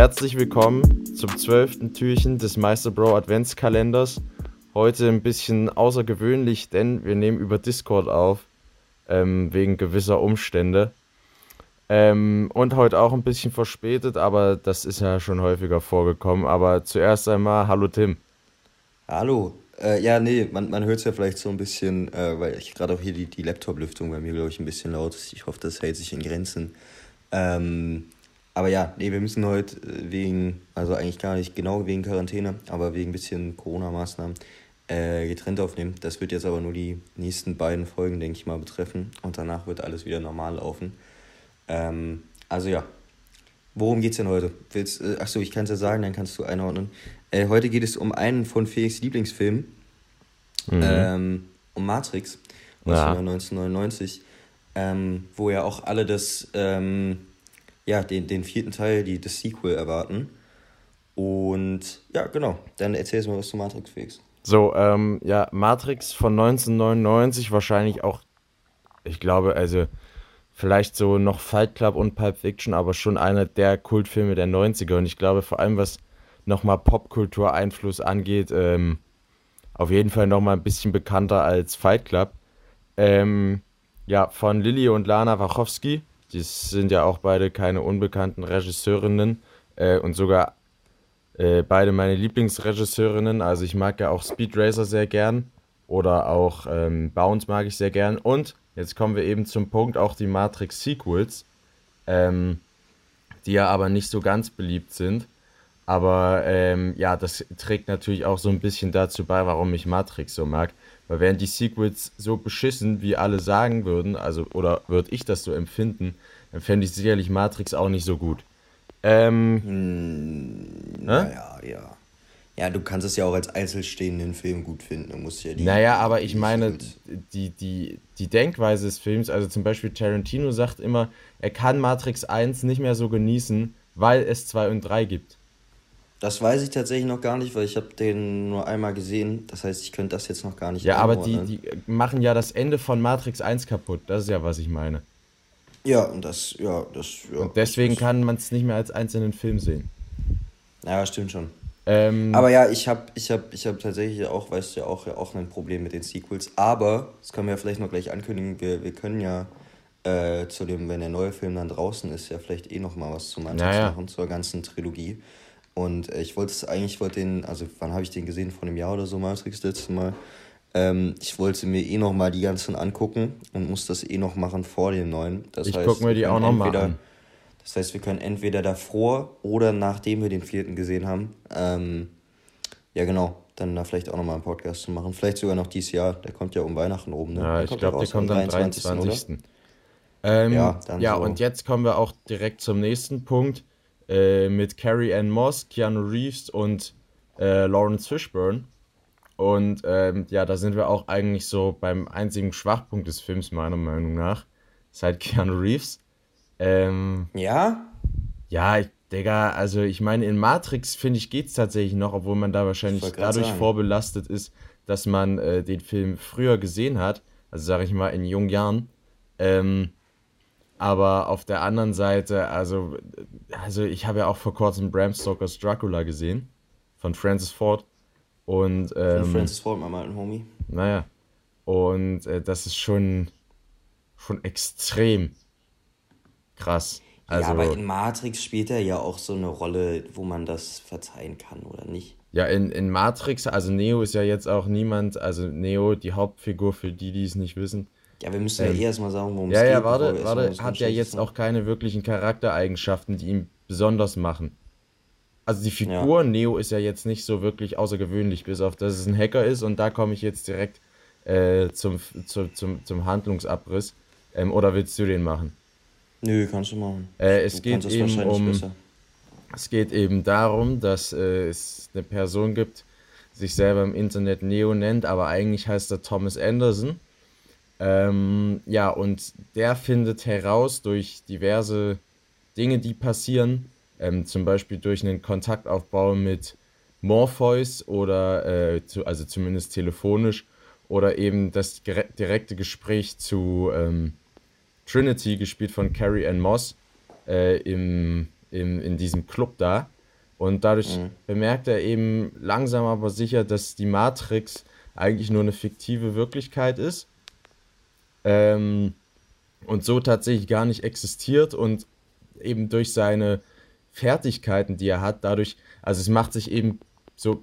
Herzlich willkommen zum zwölften Türchen des Meister Bro Adventskalenders. Heute ein bisschen außergewöhnlich, denn wir nehmen über Discord auf, ähm, wegen gewisser Umstände. Ähm, und heute auch ein bisschen verspätet, aber das ist ja schon häufiger vorgekommen. Aber zuerst einmal, hallo Tim. Hallo. Äh, ja, nee, man, man hört es ja vielleicht so ein bisschen, äh, weil ich gerade auch hier die, die Laptop-Lüftung bei mir, glaube ich, ein bisschen laut ist. Ich hoffe, das hält sich in Grenzen. Ähm, aber ja, nee, wir müssen heute äh, wegen, also eigentlich gar nicht genau wegen Quarantäne, aber wegen ein bisschen Corona-Maßnahmen äh, getrennt aufnehmen. Das wird jetzt aber nur die nächsten beiden Folgen, denke ich mal, betreffen. Und danach wird alles wieder normal laufen. Ähm, also ja, worum geht es denn heute? Willst, äh, achso, ich kann es ja sagen, dann kannst du einordnen. Äh, heute geht es um einen von Felix Lieblingsfilmen, mhm. ähm, um Matrix aus ja. 1999, ähm, wo ja auch alle das ähm, ja, den, den vierten Teil, die, das Sequel erwarten. Und ja, genau, dann erzählst du mal was zu Matrix, Felix. So, ähm, ja, Matrix von 1999, wahrscheinlich auch, ich glaube, also vielleicht so noch Fight Club und Pulp Fiction, aber schon einer der Kultfilme der 90er. Und ich glaube, vor allem was nochmal Popkultur-Einfluss angeht, ähm, auf jeden Fall nochmal ein bisschen bekannter als Fight Club. Ähm, ja, von Lilly und Lana Wachowski. Die sind ja auch beide keine unbekannten Regisseurinnen äh, und sogar äh, beide meine Lieblingsregisseurinnen. Also ich mag ja auch Speed Racer sehr gern oder auch ähm, Bounce mag ich sehr gern. Und jetzt kommen wir eben zum Punkt, auch die Matrix Sequels, ähm, die ja aber nicht so ganz beliebt sind. Aber ähm, ja, das trägt natürlich auch so ein bisschen dazu bei, warum ich Matrix so mag. Weil wären die Sequels so beschissen, wie alle sagen würden, also oder würde ich das so empfinden, dann fände ich sicherlich Matrix auch nicht so gut. Ähm. Hm, naja, ja. Ja, du kannst es ja auch als einzelstehenden Film gut finden. Du musst ja die. Naja, aber ich meine, die, die, die Denkweise des Films, also zum Beispiel Tarantino sagt immer, er kann Matrix 1 nicht mehr so genießen, weil es 2 und 3 gibt. Das weiß ich tatsächlich noch gar nicht, weil ich habe den nur einmal gesehen. Das heißt, ich könnte das jetzt noch gar nicht Ja, aber die, die machen ja das Ende von Matrix 1 kaputt. Das ist ja, was ich meine. Ja, und das, ja, das, ja. Und deswegen das, kann man es nicht mehr als einzelnen Film sehen. Ja, stimmt schon. Ähm, aber ja, ich habe ich hab, ich hab tatsächlich auch, weißt du ja auch, ja auch ein Problem mit den Sequels. Aber, das können wir ja vielleicht noch gleich ankündigen, wir, wir können ja äh, zu dem, wenn der neue Film dann draußen ist, ja vielleicht eh noch mal was zu Matrix naja. machen, zur ganzen Trilogie. Und äh, ich wollte es eigentlich, ich wollte den, also wann habe ich den gesehen? Vor einem Jahr oder so, Matrix, letztes Mal. Ähm, ich wollte mir eh noch mal die ganzen angucken und muss das eh noch machen vor den neuen. Das ich gucke mir die auch noch mal an. Das heißt, wir können entweder davor oder nachdem wir den vierten gesehen haben, ähm, ja genau, dann da vielleicht auch noch mal einen Podcast zu machen. Vielleicht sogar noch dieses Jahr. Der kommt ja um Weihnachten oben. Ne? Ja, ich glaube, der kommt am 23. 23. Ähm, ja, ja so. und jetzt kommen wir auch direkt zum nächsten Punkt. Äh, mit Carrie Ann Moss, Keanu Reeves und äh, Lawrence Fishburne. Und ähm, ja, da sind wir auch eigentlich so beim einzigen Schwachpunkt des Films, meiner Meinung nach. Ist halt Keanu Reeves. Ähm, ja? Ja, ich, Digga, also ich meine, in Matrix, finde ich, geht es tatsächlich noch, obwohl man da wahrscheinlich dadurch sagen. vorbelastet ist, dass man äh, den Film früher gesehen hat. Also sage ich mal in jungen Jahren. Ähm, aber auf der anderen Seite, also, also ich habe ja auch vor kurzem Bram Stokers Dracula gesehen von Francis Ford. Und, ähm, von Francis Ford, meinem alten Homie. Naja. Und äh, das ist schon, schon extrem krass. Also, ja, aber in Matrix spielt er ja auch so eine Rolle, wo man das verzeihen kann, oder nicht? Ja, in, in Matrix, also Neo ist ja jetzt auch niemand, also Neo, die Hauptfigur, für die, die es nicht wissen, ja, wir müssen ähm, ja eh erstmal sagen, worum ja, es geht. Ja, ja, warte, warte, hat ja jetzt auch keine wirklichen Charaktereigenschaften, die ihn besonders machen. Also die Figur ja. Neo ist ja jetzt nicht so wirklich außergewöhnlich, bis auf dass es ein Hacker ist und da komme ich jetzt direkt äh, zum, zu, zum, zum Handlungsabriss. Ähm, oder willst du den machen? Nö, kannst du machen. Äh, es du geht eben um. Es geht eben darum, dass äh, es eine Person gibt, sich selber im Internet Neo nennt, aber eigentlich heißt er Thomas Anderson ähm, ja, und der findet heraus durch diverse Dinge, die passieren, ähm, zum Beispiel durch einen Kontaktaufbau mit Morpheus oder, äh, zu, also zumindest telefonisch, oder eben das direkte Gespräch zu ähm, Trinity, gespielt von Carrie Ann Moss, äh, im, in, in diesem Club da. Und dadurch mhm. bemerkt er eben langsam aber sicher, dass die Matrix eigentlich nur eine fiktive Wirklichkeit ist. Ähm, und so tatsächlich gar nicht existiert und eben durch seine Fertigkeiten, die er hat, dadurch, also es macht sich eben so,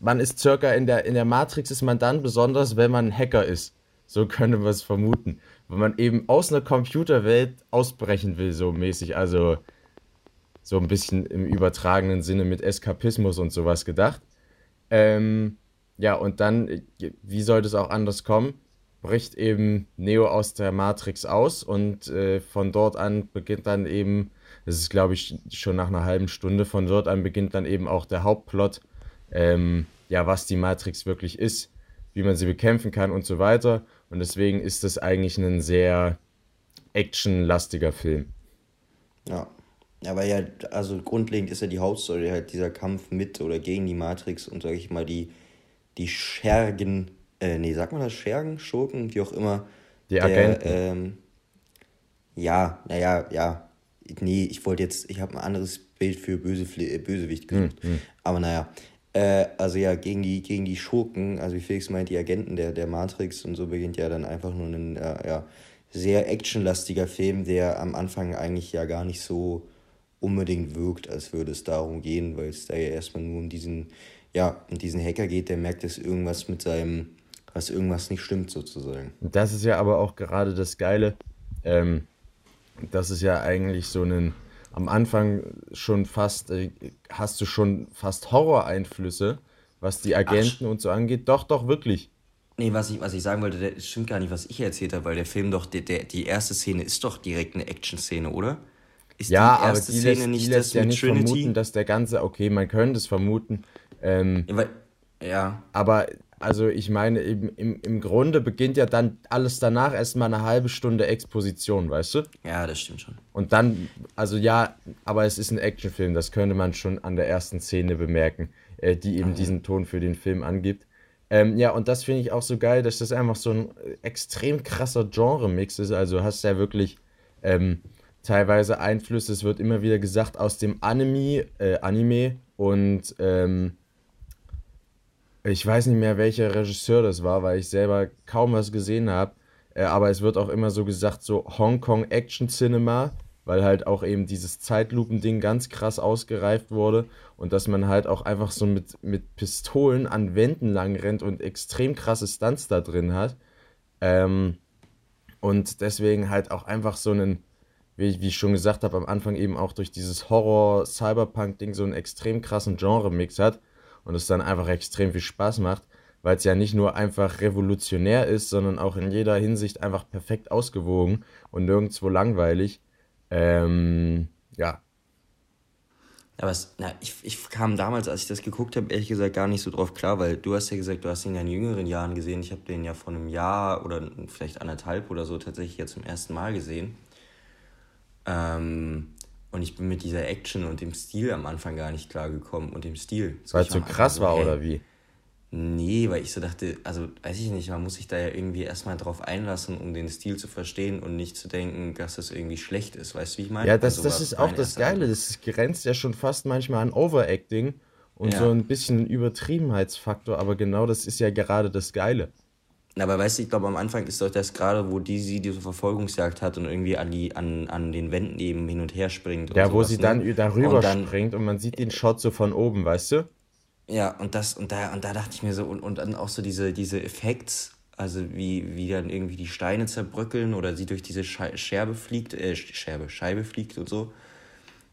man ist circa in der, in der Matrix ist man dann besonders, wenn man ein Hacker ist. So können wir es vermuten. Wenn man eben aus einer Computerwelt ausbrechen will, so mäßig, also so ein bisschen im übertragenen Sinne mit Eskapismus und sowas gedacht. Ähm, ja, und dann, wie sollte es auch anders kommen? Bricht eben Neo aus der Matrix aus und äh, von dort an beginnt dann eben, das ist glaube ich schon nach einer halben Stunde, von dort an beginnt dann eben auch der Hauptplot, ähm, ja, was die Matrix wirklich ist, wie man sie bekämpfen kann und so weiter. Und deswegen ist das eigentlich ein sehr actionlastiger Film. Ja. Aber ja, also grundlegend ist ja die Hauptstory halt dieser Kampf mit oder gegen die Matrix und sage ich mal die, die Schergen äh, nee, sag mal das, Schergen, Schurken, wie auch immer. Die der, Agenten. Ähm, ja, naja, ja. Nee, ich wollte jetzt, ich habe ein anderes Bild für Böse, äh, Bösewicht hm, gesucht. Hm, Aber naja. Äh, also ja, gegen die, gegen die Schurken, also wie Felix meint, die Agenten der, der Matrix und so beginnt ja dann einfach nur ein äh, ja, sehr actionlastiger Film, der am Anfang eigentlich ja gar nicht so unbedingt wirkt, als würde es darum gehen, weil es da ja erstmal nur um diesen, ja, um diesen Hacker geht, der merkt, dass irgendwas mit seinem dass irgendwas nicht stimmt sozusagen. Das ist ja aber auch gerade das Geile. Ähm, das ist ja eigentlich so ein, am Anfang schon fast, äh, hast du schon fast Horror-Einflüsse, was die Agenten Ach. und so angeht. Doch, doch, wirklich. Nee, was ich, was ich sagen wollte, das stimmt gar nicht, was ich erzählt habe, weil der Film doch, der, der, die erste Szene ist doch direkt eine Action-Szene, oder? Ist ja, die erste aber die Szene lässt, nicht die lässt ja nicht Trinity? vermuten, dass der ganze, okay, man könnte es vermuten. Ähm, ja, weil, ja. Aber also ich meine, im, im, im Grunde beginnt ja dann alles danach erstmal eine halbe Stunde Exposition, weißt du? Ja, das stimmt schon. Und dann, also ja, aber es ist ein Actionfilm, das könnte man schon an der ersten Szene bemerken, äh, die eben mhm. diesen Ton für den Film angibt. Ähm, ja, und das finde ich auch so geil, dass das einfach so ein extrem krasser Genre-Mix ist. Also hast ja wirklich ähm, teilweise Einflüsse, es wird immer wieder gesagt, aus dem Anime, äh, Anime und ähm, ich weiß nicht mehr, welcher Regisseur das war, weil ich selber kaum was gesehen habe. Äh, aber es wird auch immer so gesagt, so Hongkong Action Cinema, weil halt auch eben dieses Zeitlupending ganz krass ausgereift wurde und dass man halt auch einfach so mit, mit Pistolen an Wänden lang rennt und extrem krasse Stunts da drin hat. Ähm, und deswegen halt auch einfach so einen, wie ich, wie ich schon gesagt habe, am Anfang eben auch durch dieses Horror-Cyberpunk-Ding so einen extrem krassen Genre-Mix hat und es dann einfach extrem viel Spaß macht, weil es ja nicht nur einfach revolutionär ist, sondern auch in jeder Hinsicht einfach perfekt ausgewogen und nirgendwo langweilig. Ähm, ja. Aber es, na, ich, ich kam damals, als ich das geguckt habe, ehrlich gesagt gar nicht so drauf klar, weil du hast ja gesagt, du hast ihn ja in jüngeren Jahren gesehen. Ich habe den ja vor einem Jahr oder vielleicht anderthalb oder so tatsächlich jetzt zum ersten Mal gesehen. Ähm, und ich bin mit dieser Action und dem Stil am Anfang gar nicht klargekommen und dem Stil. Weil es so krass so, war, hey, oder wie? Nee, weil ich so dachte, also weiß ich nicht, man muss sich da ja irgendwie erstmal drauf einlassen, um den Stil zu verstehen und nicht zu denken, dass das irgendwie schlecht ist. Weißt du, wie ich meine? Ja, das, also, das ist auch das Geile. Das grenzt ja schon fast manchmal an Overacting und ja. so ein bisschen Übertriebenheitsfaktor, aber genau das ist ja gerade das Geile. Aber weißt du, ich glaube, am Anfang ist doch das gerade, wo die sie diese Verfolgungsjagd hat und irgendwie an, die, an, an den Wänden eben hin und her springt. Ja, wo sowas, sie ne? dann darüber und dann, springt und man sieht den Shot so von oben, weißt du? Ja, und das, und da, und da dachte ich mir so, und, und dann auch so diese, diese Effekts, also wie, wie dann irgendwie die Steine zerbröckeln oder sie durch diese Scherbe fliegt, äh, Scherbe, Scheibe fliegt und so.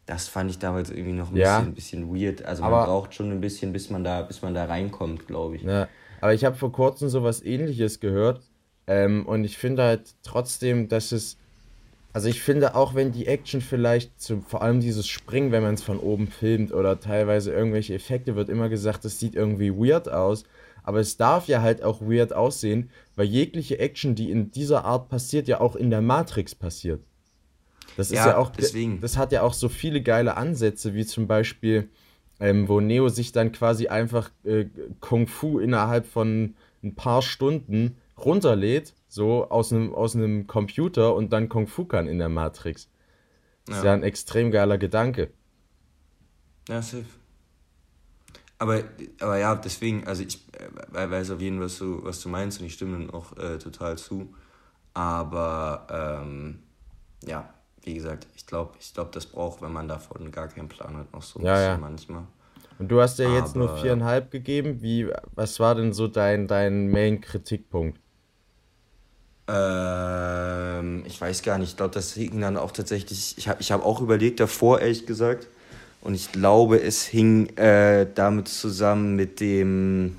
Das fand ich damals irgendwie noch ein ja, bisschen, bisschen weird. Also man braucht schon ein bisschen, bis man da, bis man da reinkommt, glaube ich. Ja. Aber ich habe vor kurzem sowas ähnliches gehört. Ähm, und ich finde halt trotzdem, dass es. Also ich finde auch, wenn die Action vielleicht, zum, vor allem dieses Springen, wenn man es von oben filmt oder teilweise irgendwelche Effekte, wird immer gesagt, das sieht irgendwie weird aus. Aber es darf ja halt auch weird aussehen, weil jegliche Action, die in dieser Art passiert, ja auch in der Matrix passiert. Das ist ja, ja auch, deswegen. das hat ja auch so viele geile Ansätze, wie zum Beispiel, ähm, wo Neo sich dann quasi einfach äh, Kung Fu innerhalb von ein paar Stunden runterlädt, so aus einem aus Computer und dann Kung Fu kann in der Matrix. Das ja. ist ja ein extrem geiler Gedanke. Ja, safe. Aber, aber ja, deswegen, also ich äh, weiß auf jeden Fall, was du, was du meinst und ich stimme dann auch äh, total zu. Aber ähm, ja, wie gesagt, ich glaube, ich glaub, das braucht, wenn man davon gar keinen Plan hat, noch so ein Ja, bisschen ja. manchmal. Und du hast ja jetzt nur Aber viereinhalb gegeben. Wie, was war denn so dein, dein Main-Kritikpunkt? ähm, ich weiß gar nicht, ich glaube, das hing dann auch tatsächlich, ich habe ich hab auch überlegt davor, ehrlich gesagt. Und ich glaube, es hing äh, damit zusammen mit dem,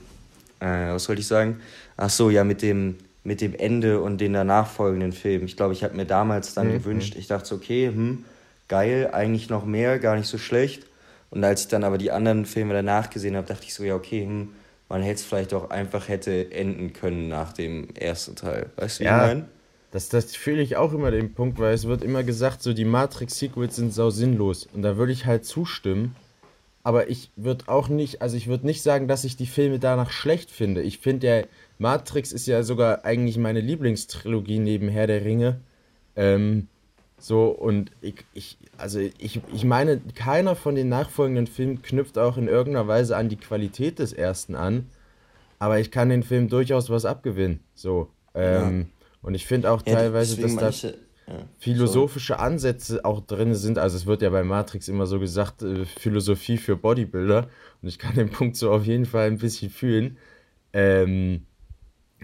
äh, was wollte ich sagen? Ach so, ja, mit dem, mit dem Ende und den danach folgenden Filmen. Ich glaube, ich habe mir damals dann Mhm. gewünscht, ich dachte so, okay, hm, geil, eigentlich noch mehr, gar nicht so schlecht. Und als ich dann aber die anderen Filme danach gesehen habe, dachte ich so, ja, okay, hm, man hätte es vielleicht auch einfach hätte enden können nach dem ersten Teil. Weißt du, wie ich Ja, meine? das, das fühle ich auch immer den Punkt, weil es wird immer gesagt, so die Matrix-Sequels sind sau sinnlos. Und da würde ich halt zustimmen. Aber ich würde auch nicht, also ich würde nicht sagen, dass ich die Filme danach schlecht finde. Ich finde ja, Matrix ist ja sogar eigentlich meine Lieblingstrilogie neben Herr der Ringe. Ähm, so, und ich, ich, also ich, ich meine, keiner von den nachfolgenden Filmen knüpft auch in irgendeiner Weise an die Qualität des ersten an. Aber ich kann den Film durchaus was abgewinnen. So. Ähm, Und ich finde auch Ja, teilweise, dass da ja. Philosophische Ansätze auch drin sind. Also es wird ja bei Matrix immer so gesagt, äh, Philosophie für Bodybuilder. Und ich kann den Punkt so auf jeden Fall ein bisschen fühlen. Ähm,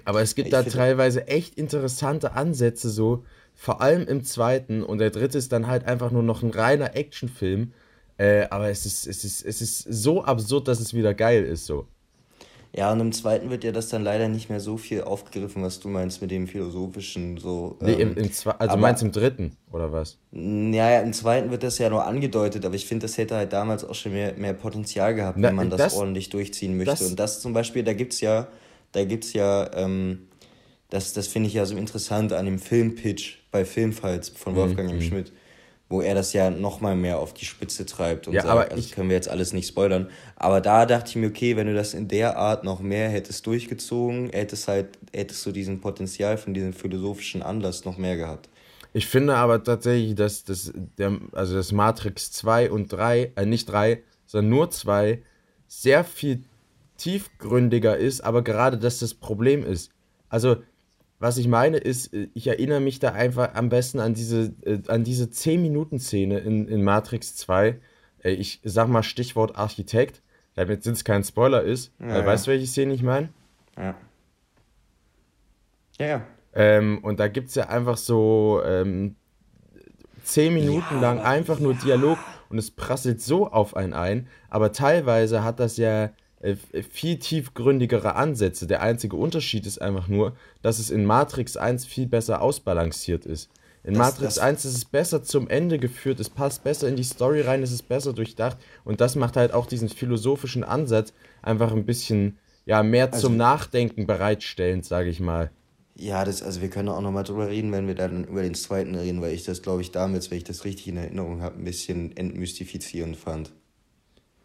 aber es gibt Ich da teilweise echt interessante Ansätze so, vor allem im zweiten. Und der dritte ist dann halt einfach nur noch ein reiner Actionfilm. Äh, aber es ist, es ist, es ist so absurd, dass es wieder geil ist so. Ja, und im zweiten wird ja das dann leider nicht mehr so viel aufgegriffen, was du meinst mit dem philosophischen so. Nee, im, Ähm, im also aber meinst du im dritten, oder was? ja, ja, im zweiten wird das ja nur angedeutet, aber ich finde, das hätte halt damals auch schon mehr, mehr Potenzial gehabt, Na, wenn man das, das, ordentlich durchziehen möchte. das, Und das zum Beispiel, da gibt's ja, da gibt's ja, ähm, das, das finde ich ja so interessant an dem Filmpitch bei Filmfights von Wolfgang M. Mhm. Schmidt, wo er das ja nochmal mehr auf die Spitze treibt und Ja, sagt, aber also ich, können wir jetzt alles nicht spoilern. Aber da dachte ich mir, okay, wenn du das in der Art noch mehr hättest durchgezogen, hättest halt, hättest du diesen Potenzial von diesem philosophischen Anlass noch mehr gehabt. Ich finde aber tatsächlich, dass das, der, also das Matrix 2 und 3, äh, nicht 3, sondern nur 2, sehr viel tiefgründiger ist, aber gerade das das Problem ist. Also, was ich meine ist, äh, ich erinnere mich da einfach am besten an diese, äh, an diese 10-Minuten-Szene in, in Matrix 2. Äh, ich sag mal Stichwort Architekt, damit es kein Spoiler ist. Ja, Äh, weißt du, ja. welche Szene ich meine? Ja. Ja, ja. Ähm, und da gibt es ja einfach so ähm, zehn Minuten Ja, lang einfach nur Dialog und es prasselt so auf einen ein, aber teilweise hat das ja viel tiefgründigere Ansätze. Der einzige Unterschied ist einfach nur, dass es in Matrix 1 viel besser ausbalanciert ist. In Das, Matrix das, 1 ist es besser zum Ende geführt, es passt besser in die Story rein, es ist besser durchdacht und das macht halt auch diesen philosophischen Ansatz einfach ein bisschen ja, mehr zum also, Nachdenken bereitstellend, sage ich mal. ja, das, also wir können auch nochmal drüber reden, wenn wir dann über den zweiten reden, weil ich das, glaube ich, damals, wenn ich das richtig in Erinnerung habe, ein bisschen entmystifizierend fand.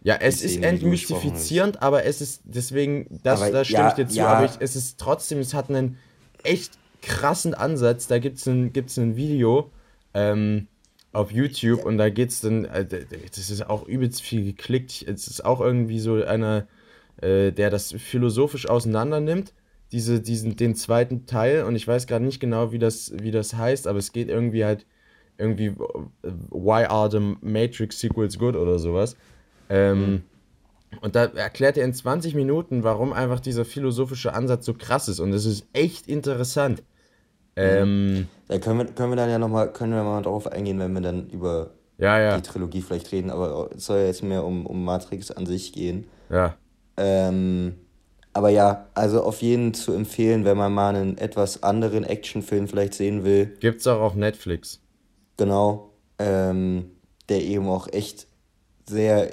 Ja, es ist entmystifizierend, aber es ist deswegen, das, Aber da stimme ich ja, dir zu, aber ich, ja, es ist trotzdem, es hat einen echt krassen Ansatz. Da gibt es ein, gibt's ein Video ähm, auf YouTube ja, und da geht es dann, äh, das ist auch übelst viel geklickt. Es ist auch irgendwie so einer, äh, der das philosophisch auseinander nimmt, diese, diesen, den zweiten Teil und ich weiß gerade nicht genau, wie das, wie das heißt, aber es geht irgendwie halt irgendwie, äh, why are the Matrix Sequels good oder sowas. Ähm, mhm. und da erklärt er in 20 Minuten, warum einfach dieser philosophische Ansatz so krass ist. Und es ist echt interessant. Mhm. Ähm, Da können wir, können wir dann ja nochmal, können wir mal drauf eingehen, wenn wir dann über ja, ja, die Trilogie vielleicht reden, aber es soll ja jetzt mehr um, um Matrix an sich gehen. ja. Ähm, aber ja, also auf jeden zu empfehlen, wenn man mal einen etwas anderen Actionfilm vielleicht sehen will. Gibt's auch auf Netflix. Genau. Ähm, der eben auch echt sehr,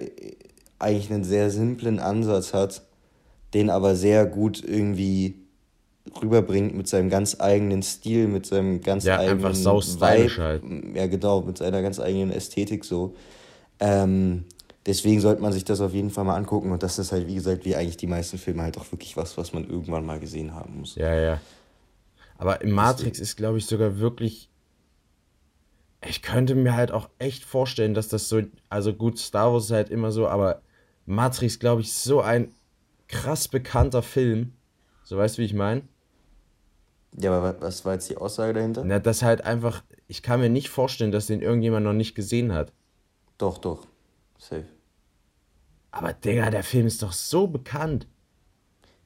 eigentlich einen sehr simplen Ansatz hat, den aber sehr gut irgendwie rüberbringt mit seinem ganz eigenen Stil, mit seinem ganz Ja, einfach eigenen sau stylisch Vibe, halt. ja genau, mit seiner ganz eigenen Ästhetik so. Ähm, deswegen sollte man sich das auf jeden Fall mal angucken und das ist halt, wie gesagt, wie eigentlich die meisten Filme halt auch wirklich was, was man irgendwann mal gesehen haben muss. Ja, ja. Aber in Matrix ist, glaube ich, sogar wirklich. Ich könnte mir halt auch echt vorstellen, dass das so, also gut, Star Wars ist halt immer so, aber Matrix, glaube ich, so ein krass bekannter Film. So weißt du, wie ich meine? Ja, aber was war jetzt die Aussage dahinter? Na, das halt einfach, ich kann mir nicht vorstellen, dass den irgendjemand noch nicht gesehen hat. Doch, doch. Safe. Aber Digga, der Film ist doch so bekannt.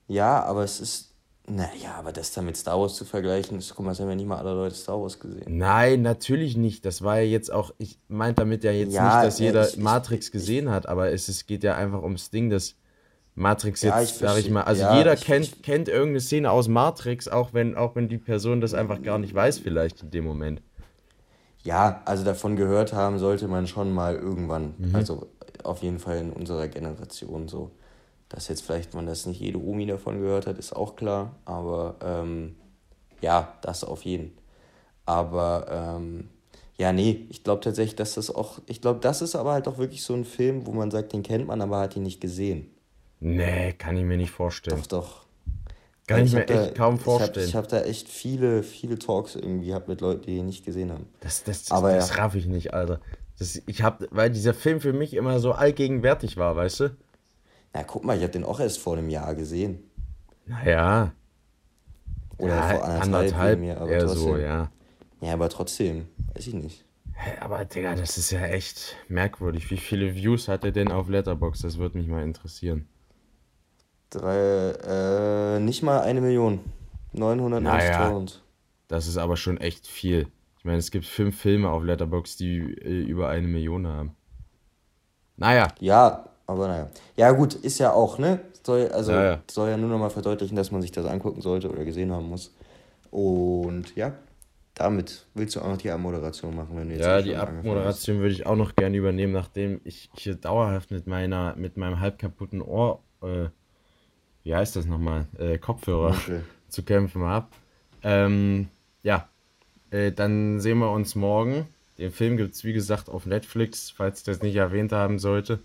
Ja, aber es ist. Naja, aber das dann mit Star Wars zu vergleichen, ist, guck mal, es haben ja nicht mal alle Leute Star Wars gesehen. Nein, natürlich nicht. Das war ja jetzt auch, ich meinte damit ja jetzt Ja, nicht, dass ja, jeder ich- ich- Matrix gesehen hat, aber es, es geht ja einfach ums Ding, dass Matrix Ja, jetzt, ich sag ich mal, also ja, jeder ich- kennt, ich- kennt irgendeine Szene aus Matrix, auch wenn, auch wenn die Person das einfach gar nicht weiß, vielleicht in dem Moment. Ja, also davon gehört haben sollte man schon mal irgendwann. Mhm. Also auf jeden Fall in unserer Generation so. Dass jetzt vielleicht man das nicht jede Omi davon gehört hat, ist auch klar. Aber ähm, ja, das auf jeden. Aber ähm, ja, nee, ich glaube tatsächlich, dass das auch. Ich glaube, das ist aber halt auch wirklich so ein Film, wo man sagt, den kennt man, aber hat ihn nicht gesehen. Nee, kann ich mir nicht vorstellen. Doch, doch. Kann ich mir hab da- echt kaum vorstellen. Ich habe hab da echt viele, viele Talks irgendwie gehabt mit Leuten, die ihn nicht gesehen haben. Das, das, Aber das ja. raff ich nicht, Alter. Das, ich hab, weil dieser Film für mich immer so allgegenwärtig war, weißt du? Na, guck mal, ich habe den auch erst vor einem Jahr gesehen. Naja. Oder ja, vor anderthalb, anderthalb mir, aber eher trotzdem. so, ja. Ja, aber trotzdem, weiß ich nicht. Hä, Aber Digga, das ist ja echt merkwürdig. Wie viele Views hat er denn auf Letterboxd? Das würde mich mal interessieren. Drei, äh, nicht mal eine Million. 990.000. Das ist aber schon echt viel. Ich meine, es gibt fünf Filme auf Letterboxd, die äh, über eine Million haben. Naja, Ja, aber naja. Ja, gut, ist ja auch, ne? Soll, also, Ja, ja. soll ja nur nochmal verdeutlichen, dass man sich das angucken sollte oder gesehen haben muss. Und ja, damit willst du auch noch die Abmoderation machen, wenn du jetzt ja, die Abmoderation würde ich auch noch gerne übernehmen, nachdem ich hier dauerhaft mit meiner, mit meinem halb kaputten Ohr, äh, wie heißt das nochmal, äh, Kopfhörer. Okay. zu kämpfen habe. Ähm, ja, äh, dann sehen wir uns morgen. Den Film gibt es, wie gesagt, auf Netflix, falls ich das nicht erwähnt haben sollte.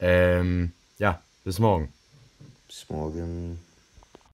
Ähm, ja, bis morgen. Bis morgen.